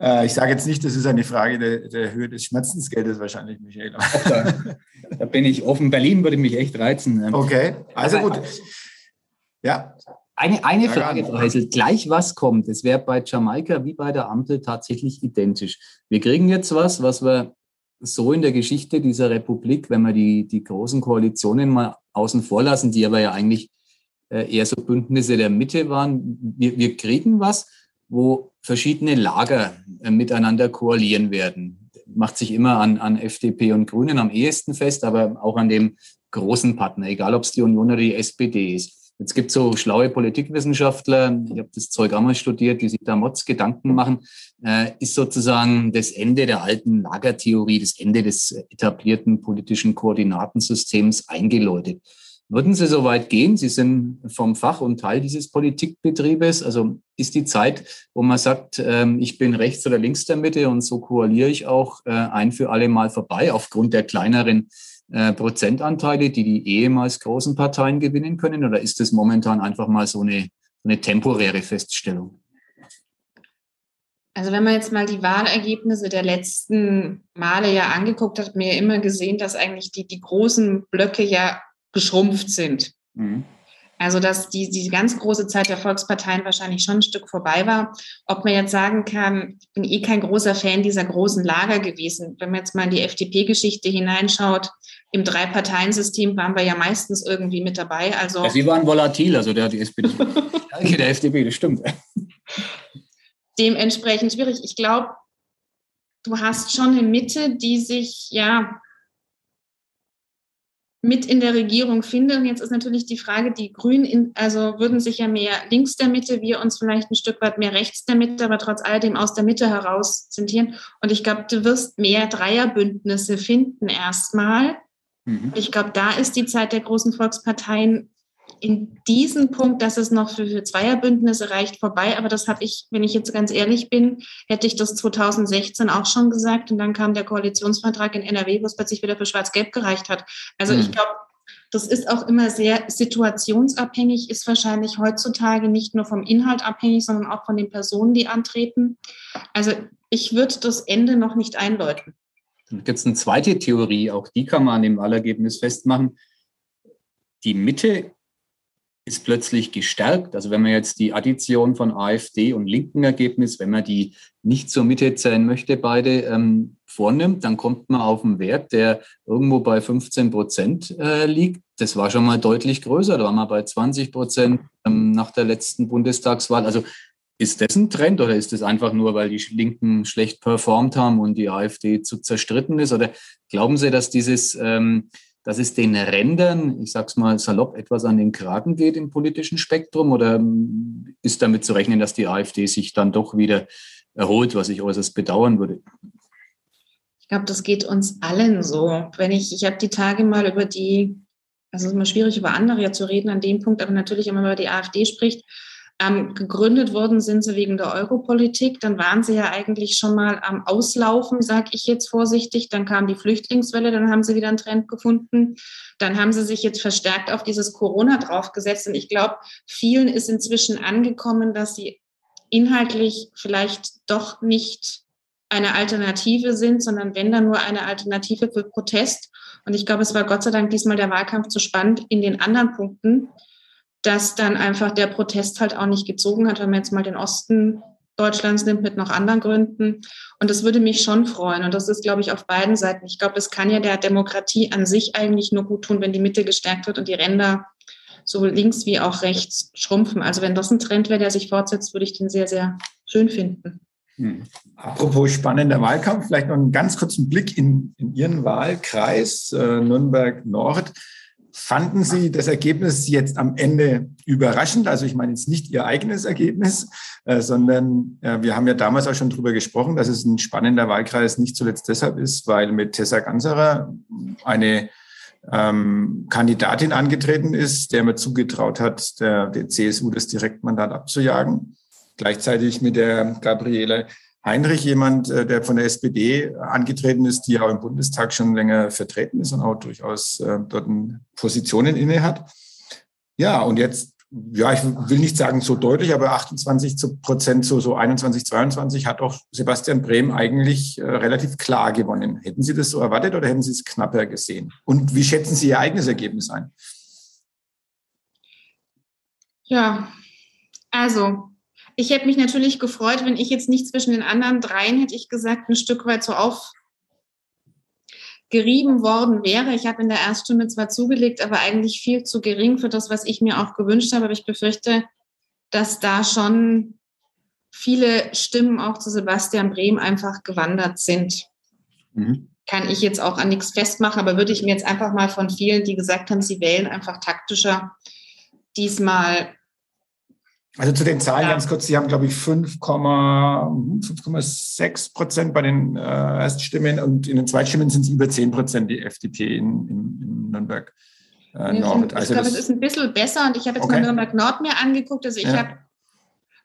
Äh, ich sage jetzt nicht, das ist eine Frage der, der Höhe des Schmerzensgeldes wahrscheinlich, Michael. Da, da, bin ich offen. Berlin würde mich echt reizen. Okay, also gut. Ja. Eine, eine Frage, Frau Hessel. Gleich was kommt. Es wäre bei Jamaika wie bei der Ampel tatsächlich identisch. Wir kriegen jetzt was, was wir so in der Geschichte dieser Republik, wenn wir die, die großen Koalitionen mal außen vor lassen, die aber ja eigentlich äh, eher so Bündnisse der Mitte waren, wir, wir kriegen was, wo verschiedene Lager äh, miteinander koalieren werden. macht sich immer an, an FDP und Grünen am ehesten fest, aber auch an dem großen Partner, egal ob es die Union oder die SPD ist. Jetzt gibt es so schlaue Politikwissenschaftler, ich habe das Zeug auch mal studiert, die sich da Mods Gedanken machen, äh, ist sozusagen das Ende der alten Lagertheorie, das Ende des etablierten politischen Koordinatensystems eingeläutet. Würden Sie so weit gehen? Sie sind vom Fach und Teil dieses Politikbetriebes. Also ist die Zeit, wo man sagt, ähm, ich bin rechts oder links der Mitte und so koaliere ich auch äh, ein für alle Mal vorbei aufgrund der kleineren äh, Prozentanteile, die die ehemals großen Parteien gewinnen können? Oder ist das momentan einfach mal so eine, eine temporäre Feststellung? Also wenn man jetzt mal die Wahlergebnisse der letzten Male ja angeguckt hat, hat man ja immer gesehen, dass eigentlich die, die großen Blöcke ja geschrumpft sind. Mhm. Also dass die, die ganz große Zeit der Volksparteien wahrscheinlich schon ein Stück vorbei war. Ob man jetzt sagen kann, ich bin eh kein großer Fan dieser großen Lager gewesen. Wenn man jetzt mal in die FDP-Geschichte hineinschaut, im Drei-Parteien-System waren wir ja meistens irgendwie mit dabei. Also ja, Sie waren volatil, also der die SPD. der FDP, das stimmt. Dementsprechend schwierig. Ich glaube, du hast schon eine Mitte, die sich ja mit in der Regierung finde. Und jetzt ist natürlich die Frage, die Grünen, in, also würden sich ja mehr links der Mitte, wir uns vielleicht ein Stück weit mehr rechts der Mitte, aber trotz alledem aus der Mitte heraus zentrieren. Und ich glaube, du wirst mehr Dreierbündnisse finden erstmal. Mhm. Ich glaube, da ist die Zeit der großen Volksparteien in diesem Punkt, dass es noch für, für Zweierbündnisse reicht, vorbei. Aber das habe ich, wenn ich jetzt ganz ehrlich bin, hätte ich das 2016 auch schon gesagt. Und dann kam der Koalitionsvertrag in NRW, wo es plötzlich wieder für Schwarz-Gelb gereicht hat. Also mhm. ich glaube, das ist auch immer sehr situationsabhängig, ist wahrscheinlich heutzutage nicht nur vom Inhalt abhängig, sondern auch von den Personen, die antreten. Also ich würde das Ende noch nicht einläuten. Dann gibt es eine zweite Theorie, auch die kann man an dem Wahlergebnis festmachen. Die Mitte ist plötzlich gestärkt. Also wenn man jetzt die Addition von AfD und linken Ergebnis, wenn man die nicht zur Mitte zählen möchte, beide ähm, vornimmt, dann kommt man auf einen Wert, der irgendwo bei 15 Prozent äh, liegt. Das war schon mal deutlich größer. Da waren wir bei 20 Prozent ähm, nach der letzten Bundestagswahl. Also ist das ein Trend oder ist das einfach nur, weil die Linken schlecht performt haben und die AfD zu zerstritten ist? Oder glauben Sie, dass dieses ähm, dass es den Rändern, ich sage es mal salopp, etwas an den Kragen geht im politischen Spektrum? Oder ähm, ist damit zu rechnen, dass die AfD sich dann doch wieder erholt, was ich äußerst bedauern würde? Ich glaube, das geht uns allen so. Wenn ich, ich habe die Tage mal über die, also es ist immer schwierig, über andere zu reden an dem Punkt, aber natürlich immer über die AfD spricht, ähm, gegründet worden sind sie wegen der Europolitik. Dann waren sie ja eigentlich schon mal am Auslaufen, sage ich jetzt vorsichtig. Dann kam die Flüchtlingswelle, dann haben sie wieder einen Trend gefunden. Dann haben sie sich jetzt verstärkt auf dieses Corona draufgesetzt. Und ich glaube, vielen ist inzwischen angekommen, dass sie inhaltlich vielleicht doch nicht eine Alternative sind, sondern wenn dann nur eine Alternative für Protest. Und ich glaube, es war Gott sei Dank diesmal der Wahlkampf zu spannend in den anderen Punkten dass dann einfach der Protest halt auch nicht gezogen hat, wenn man jetzt mal den Osten Deutschlands nimmt mit noch anderen Gründen. Und das würde mich schon freuen. Und das ist, glaube ich, auf beiden Seiten. Ich glaube, es kann ja der Demokratie an sich eigentlich nur gut tun, wenn die Mitte gestärkt wird und die Ränder sowohl links wie auch rechts schrumpfen. Also wenn das ein Trend wäre, der sich fortsetzt, würde ich den sehr, sehr schön finden. Hm. Apropos spannender Wahlkampf, vielleicht noch einen ganz kurzen Blick in, in Ihren Wahlkreis, äh, Nürnberg Nord. Fanden Sie das Ergebnis jetzt am Ende überraschend? Also ich meine jetzt nicht Ihr eigenes Ergebnis, äh, sondern äh, wir haben ja damals auch schon darüber gesprochen, dass es ein spannender Wahlkreis nicht zuletzt deshalb ist, weil mit Tessa Ganserer eine ähm, Kandidatin angetreten ist, der mir zugetraut hat, der, der CSU das Direktmandat abzujagen. Gleichzeitig mit der Gabriele Heinrich jemand, äh, der von der SPD angetreten ist, die auch im Bundestag schon länger vertreten ist und auch durchaus äh, dort Positionen inne hat. Ja, und jetzt, ja, ich will nicht sagen so deutlich, aber 28 Prozent zu so 21, 22 hat auch Sebastian Brehm eigentlich äh, relativ klar gewonnen. Hätten Sie das so erwartet oder hätten Sie es knapper gesehen? Und wie schätzen Sie Ihr eigenes Ergebnis ein? Ja, also ich hätte mich natürlich gefreut, wenn ich jetzt nicht zwischen den anderen dreien, hätte ich gesagt, ein Stück weit so aufgerieben worden wäre. Ich habe in der Erststunde zwar zugelegt, aber eigentlich viel zu gering für das, was ich mir auch gewünscht habe. Aber ich befürchte, dass da schon viele Stimmen auch zu Sebastian Brehm einfach gewandert sind. Mhm. Kann ich jetzt auch an nichts festmachen, aber würde ich mir jetzt einfach mal von vielen, die gesagt haben, sie wählen einfach taktischer, diesmal also zu den Zahlen ja. ganz kurz, Sie haben, glaube ich, 5,6 Prozent bei den äh, Erststimmen und in den Zweitstimmen sind es über 10 Prozent die FDP in, in, in Nürnberg. Äh, Nord. Also ich glaube, es ist ein bisschen besser und ich habe jetzt okay. mal Nürnberg Nord mir angeguckt. Also ich ja. habe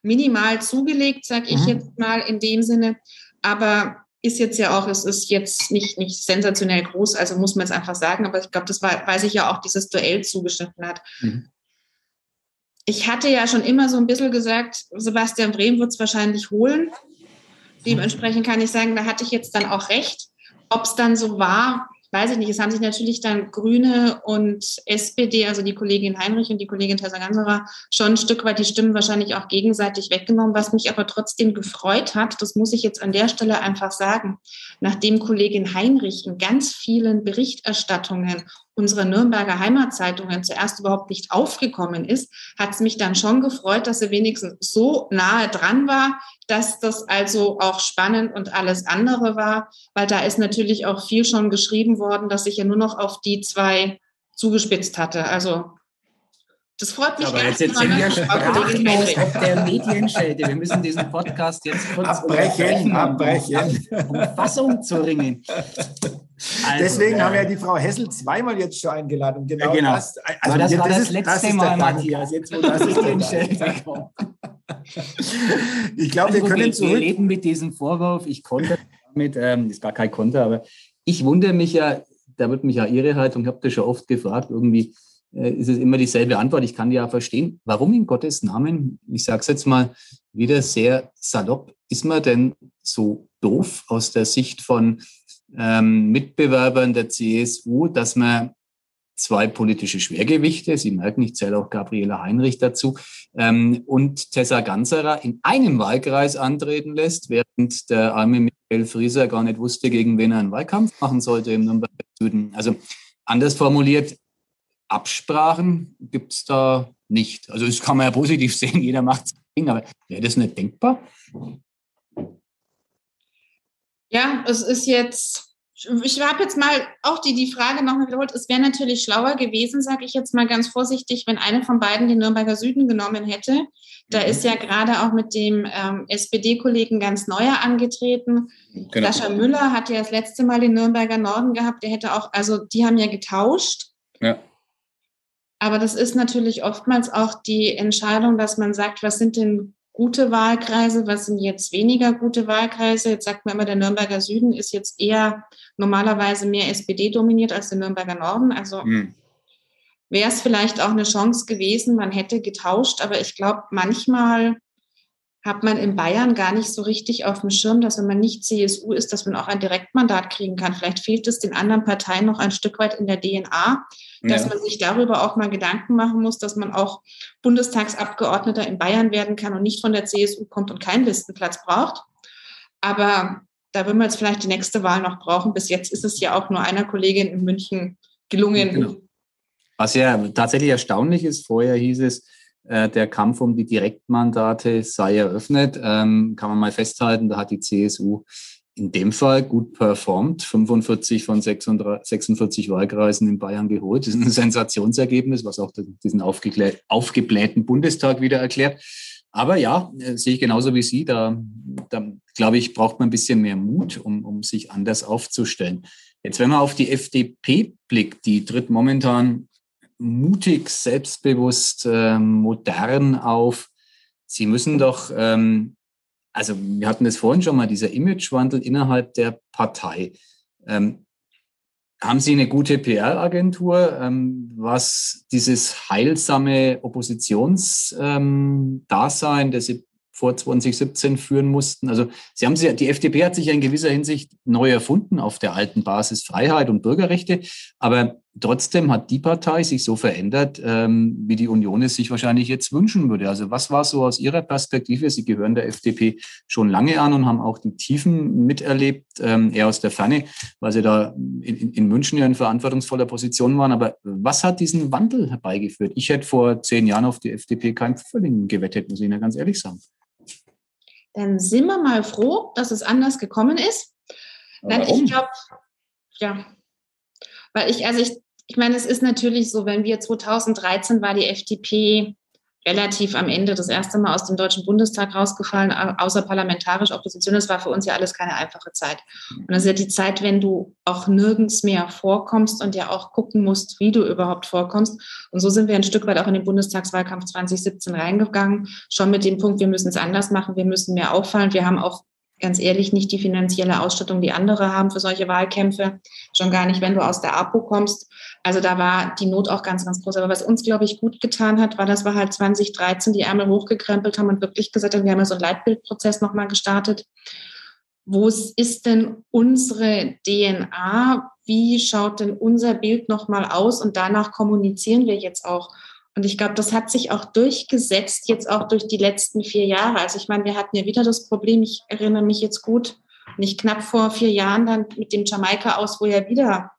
minimal zugelegt, sage ich mhm. jetzt mal in dem Sinne. Aber ist jetzt ja auch, es ist jetzt nicht, nicht sensationell groß, also muss man es einfach sagen. Aber ich glaube, das war, weil sich ja auch dieses Duell zugeschnitten hat. Mhm ich hatte ja schon immer so ein bisschen gesagt, Sebastian Brehm wird es wahrscheinlich holen. Dementsprechend kann ich sagen, da hatte ich jetzt dann auch recht. Ob es dann so war, weiß ich nicht. Es haben sich natürlich dann Grüne und SPD, also die Kollegin Heinrich und die Kollegin Tessa Ganserer, schon ein Stück weit die Stimmen wahrscheinlich auch gegenseitig weggenommen, was mich aber trotzdem gefreut hat. Das muss ich jetzt an der Stelle einfach sagen. Nachdem Kollegin Heinrich in ganz vielen Berichterstattungen unserer Nürnberger Heimatzeitungen zuerst überhaupt nicht aufgekommen ist, hat es mich dann schon gefreut, dass sie wenigstens so nahe dran war, dass das also auch spannend und alles andere war, weil da ist natürlich auch viel schon geschrieben worden, dass sich ja nur noch auf die zwei zugespitzt hatte. Also das freut mich. Aber jetzt, jetzt sind wir sprachlos ob der Medienschelte. Wir müssen diesen Podcast jetzt kurz abbrechen, abbrechen. Um Fassung zu ringen. Also, Deswegen äh, haben wir ja die Frau Hessel zweimal jetzt schon eingeladen. Genau, ja, genau. Das, also Aber das war das, das letzte das Mal, Matthias. Jetzt, wo das Medienschelte kommt. Ich glaube, also, wir können zurück. Wir leben mit diesem Vorwurf. Ich konnte damit, ähm, ist gar kein Konter, aber ich wundere mich ja, da wird mich ja Ihre Haltung, ich habe das schon oft gefragt, irgendwie, äh, ist es immer dieselbe Antwort. Ich kann ja verstehen, warum in Gottes Namen, ich sage es jetzt mal wieder sehr salopp, ist man denn so doof aus der Sicht von ähm, Mitbewerbern der CSU, dass man zwei politische Schwergewichte, Sie merken, ich zähle auch Gabriela Heinrich dazu, ähm, und Tessa Ganserer in einem Wahlkreis antreten lässt, während der arme Michael Frieser gar nicht wusste, gegen wen er einen Wahlkampf machen sollte im Nürnberger Süden. Also anders formuliert, Absprachen gibt es da nicht. Also das kann man ja positiv sehen, jeder macht sein Ding, aber wäre das nicht denkbar? Ja, es ist jetzt, ich habe jetzt mal auch die, die Frage nochmal wiederholt. Es wäre natürlich schlauer gewesen, sage ich jetzt mal ganz vorsichtig, wenn eine von beiden den Nürnberger Süden genommen hätte. Da mhm. ist ja gerade auch mit dem ähm, SPD-Kollegen ganz neuer angetreten. Genau. Sascha Müller hat ja das letzte Mal den Nürnberger Norden gehabt. Der hätte auch, also die haben ja getauscht. Ja. Aber das ist natürlich oftmals auch die Entscheidung, dass man sagt, was sind denn gute Wahlkreise, was sind jetzt weniger gute Wahlkreise? Jetzt sagt man immer, der Nürnberger Süden ist jetzt eher normalerweise mehr SPD dominiert als der Nürnberger Norden. Also hm. wäre es vielleicht auch eine Chance gewesen, man hätte getauscht, aber ich glaube, manchmal hat man in Bayern gar nicht so richtig auf dem Schirm, dass wenn man nicht CSU ist, dass man auch ein Direktmandat kriegen kann. Vielleicht fehlt es den anderen Parteien noch ein Stück weit in der DNA, dass ja. man sich darüber auch mal Gedanken machen muss, dass man auch Bundestagsabgeordneter in Bayern werden kann und nicht von der CSU kommt und keinen Listenplatz braucht. Aber da würden wir jetzt vielleicht die nächste Wahl noch brauchen. Bis jetzt ist es ja auch nur einer Kollegin in München gelungen. Genau. Was ja tatsächlich erstaunlich ist, vorher hieß es, der Kampf um die Direktmandate sei eröffnet. Ähm, kann man mal festhalten, da hat die CSU in dem Fall gut performt, 45 von 46 Wahlkreisen in Bayern geholt. Das ist ein Sensationsergebnis, was auch diesen aufgeblähten Bundestag wieder erklärt. Aber ja, äh, sehe ich genauso wie Sie. Da, da glaube ich, braucht man ein bisschen mehr Mut, um, um sich anders aufzustellen. Jetzt, wenn man auf die FDP blickt, die tritt momentan mutig, selbstbewusst, äh, modern auf. Sie müssen doch, ähm, also wir hatten das vorhin schon mal, dieser Imagewandel innerhalb der Partei. Ähm, haben Sie eine gute PR-Agentur, ähm, was dieses heilsame Oppositionsdasein, ähm, das Sie vor 2017 führen mussten. Also Sie haben sie, die FDP hat sich in gewisser Hinsicht neu erfunden auf der alten Basis Freiheit und Bürgerrechte, aber trotzdem hat die Partei sich so verändert, ähm, wie die Union es sich wahrscheinlich jetzt wünschen würde. Also was war so aus Ihrer Perspektive? Sie gehören der FDP schon lange an und haben auch die Tiefen miterlebt, ähm, eher aus der Ferne, weil Sie da in, in München ja in verantwortungsvoller Position waren. Aber was hat diesen Wandel herbeigeführt? Ich hätte vor zehn Jahren auf die FDP kein Pfifferling gewettet, muss ich Ihnen ganz ehrlich sagen dann sind wir mal froh, dass es anders gekommen ist. Nein, ich glaube, ja, weil ich, also ich, ich meine, es ist natürlich so, wenn wir 2013 war die FDP relativ am Ende das erste Mal aus dem Deutschen Bundestag rausgefallen, außerparlamentarisch Opposition. Das war für uns ja alles keine einfache Zeit. Und das ist ja die Zeit, wenn du auch nirgends mehr vorkommst und ja auch gucken musst, wie du überhaupt vorkommst. Und so sind wir ein Stück weit auch in den Bundestagswahlkampf 2017 reingegangen, schon mit dem Punkt, wir müssen es anders machen, wir müssen mehr auffallen. Wir haben auch ganz ehrlich nicht die finanzielle Ausstattung, die andere haben für solche Wahlkämpfe. Schon gar nicht, wenn du aus der APO kommst. Also da war die Not auch ganz, ganz groß. Aber was uns, glaube ich, gut getan hat, war, dass wir halt 2013 die Ärmel hochgekrempelt haben und wirklich gesagt haben, wir haben ja so einen Leitbildprozess nochmal gestartet. Wo ist denn unsere DNA? Wie schaut denn unser Bild nochmal aus? Und danach kommunizieren wir jetzt auch. Und ich glaube, das hat sich auch durchgesetzt, jetzt auch durch die letzten vier Jahre. Also ich meine, wir hatten ja wieder das Problem, ich erinnere mich jetzt gut, nicht knapp vor vier Jahren dann mit dem Jamaika aus, wo ja wieder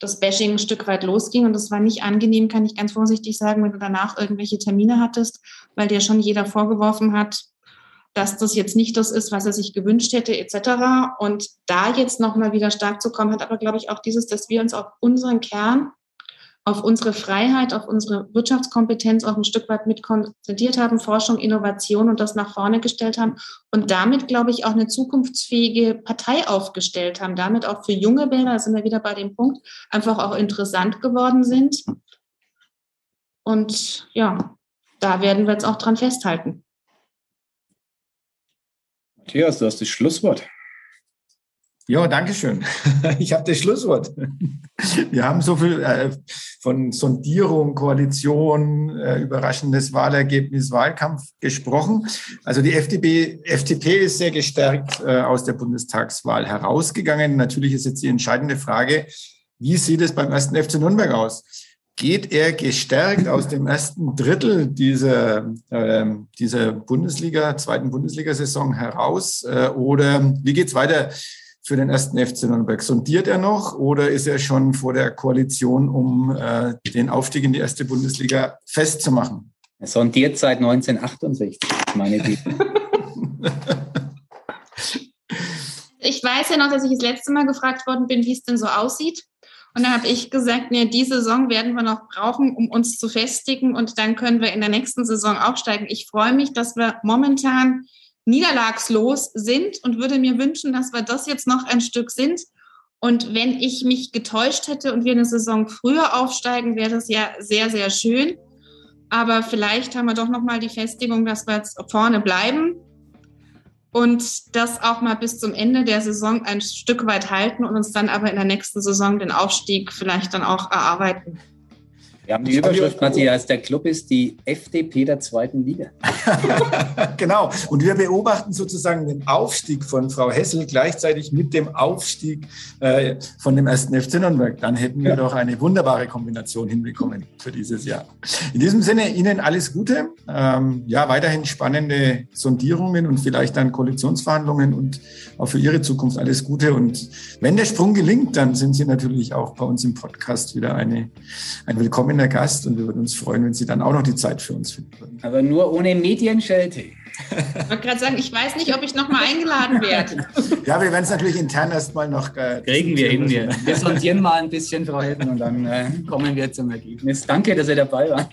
das Bashing ein Stück weit losging. Und das war nicht angenehm, kann ich ganz vorsichtig sagen, wenn du danach irgendwelche Termine hattest, weil dir schon jeder vorgeworfen hat, dass das jetzt nicht das ist, was er sich gewünscht hätte, etc. Und da jetzt nochmal wieder stark zu kommen, hat aber, glaube ich, auch dieses, dass wir uns auf unseren Kern auf unsere Freiheit, auf unsere Wirtschaftskompetenz auch ein Stück weit mit konzentriert haben, Forschung, Innovation und das nach vorne gestellt haben und damit, glaube ich, auch eine zukunftsfähige Partei aufgestellt haben, damit auch für junge Wähler, da sind wir wieder bei dem Punkt, einfach auch interessant geworden sind. Und ja, da werden wir jetzt auch dran festhalten. Matthias, du hast das Schlusswort. Ja, danke schön. Ich habe das Schlusswort. Wir haben so viel äh, von Sondierung, Koalition, äh, überraschendes Wahlergebnis, Wahlkampf gesprochen. Also die FDP, FDP ist sehr gestärkt äh, aus der Bundestagswahl herausgegangen. Natürlich ist jetzt die entscheidende Frage, wie sieht es beim ersten FC Nürnberg aus? Geht er gestärkt aus dem ersten Drittel dieser, äh, dieser Bundesliga, zweiten Bundesliga-Saison heraus? Äh, oder wie geht's weiter? Für den ersten FC Nürnberg. Sondiert er noch oder ist er schon vor der Koalition, um äh, den Aufstieg in die erste Bundesliga festzumachen? Er sondiert seit 1968, meine Güte. ich weiß ja noch, dass ich das letzte Mal gefragt worden bin, wie es denn so aussieht. Und dann habe ich gesagt, nee, die Saison werden wir noch brauchen, um uns zu festigen und dann können wir in der nächsten Saison aufsteigen. Ich freue mich, dass wir momentan niederlagslos sind und würde mir wünschen, dass wir das jetzt noch ein Stück sind. Und wenn ich mich getäuscht hätte und wir eine Saison früher aufsteigen, wäre das ja sehr, sehr schön. Aber vielleicht haben wir doch noch mal die Festigung, dass wir jetzt vorne bleiben und das auch mal bis zum Ende der Saison ein Stück weit halten und uns dann aber in der nächsten Saison den Aufstieg vielleicht dann auch erarbeiten. Wir haben die Überschrift, Matthias, der Club ist die FDP der zweiten Liga. genau. Und wir beobachten sozusagen den Aufstieg von Frau Hessel gleichzeitig mit dem Aufstieg äh, von dem ersten FC Nürnberg. Dann hätten wir ja. doch eine wunderbare Kombination hinbekommen für dieses Jahr. In diesem Sinne Ihnen alles Gute. Ähm, ja, weiterhin spannende Sondierungen und vielleicht dann Koalitionsverhandlungen und auch für Ihre Zukunft alles Gute. Und wenn der Sprung gelingt, dann sind Sie natürlich auch bei uns im Podcast wieder eine, ein Willkommen willkommener Gast und wir würden uns freuen, wenn Sie dann auch noch die Zeit für uns finden würden. Aber nur ohne Medienschelte. Ich wollte gerade sagen, ich weiß nicht, ob ich nochmal eingeladen werde. ja, wir werden es natürlich intern erstmal noch. Äh, Kriegen wir hin. Wir, wir sondieren mal ein bisschen, Frau Helden, und dann äh, kommen wir zum Ergebnis. Danke, dass ihr dabei wart.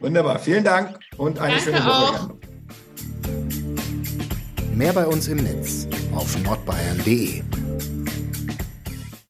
Wunderbar, vielen Dank und eine Danke schöne Woche. Auch. Mehr bei uns im Netz auf nordbayern.de.